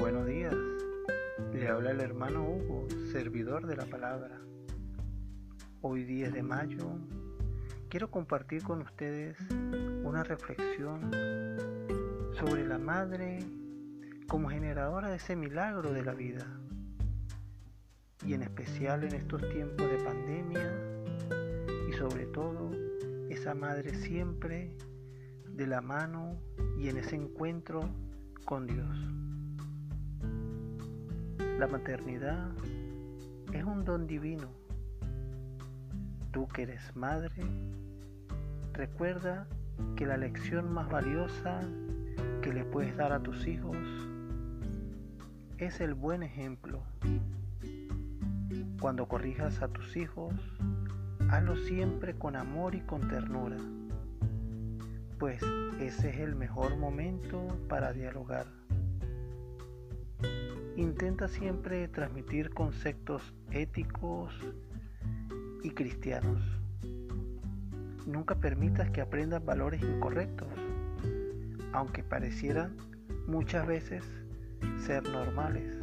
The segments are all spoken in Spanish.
Buenos días, le habla el hermano Hugo, servidor de la palabra. Hoy 10 de mayo quiero compartir con ustedes una reflexión sobre la madre como generadora de ese milagro de la vida y en especial en estos tiempos de pandemia y sobre todo esa madre siempre de la mano y en ese encuentro con Dios. La maternidad es un don divino. Tú que eres madre, recuerda que la lección más valiosa que le puedes dar a tus hijos es el buen ejemplo. Cuando corrijas a tus hijos, hazlo siempre con amor y con ternura, pues ese es el mejor momento para dialogar. Intenta siempre transmitir conceptos éticos y cristianos. Nunca permitas que aprendan valores incorrectos, aunque parecieran muchas veces ser normales.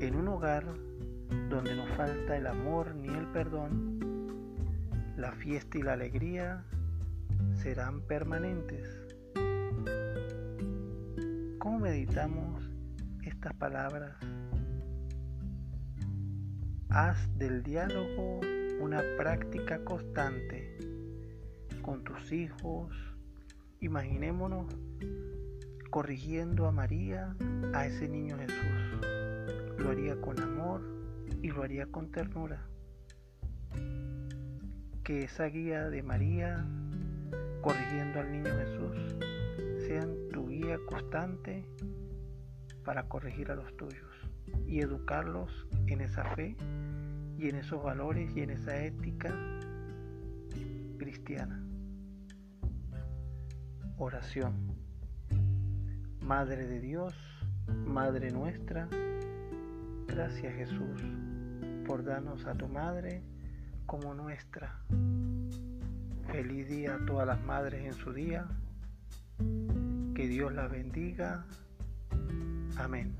En un hogar donde no falta el amor ni el perdón, la fiesta y la alegría serán permanentes. Meditamos estas palabras? Haz del diálogo una práctica constante con tus hijos. Imaginémonos corrigiendo a María, a ese niño Jesús. Lo haría con amor y lo haría con ternura. Que esa guía de María corrigiendo al niño Jesús sean constante para corregir a los tuyos y educarlos en esa fe y en esos valores y en esa ética cristiana. Oración. Madre de Dios, Madre nuestra, gracias Jesús por darnos a tu Madre como nuestra. Feliz día a todas las madres en su día. Que Dios las bendiga. Amén.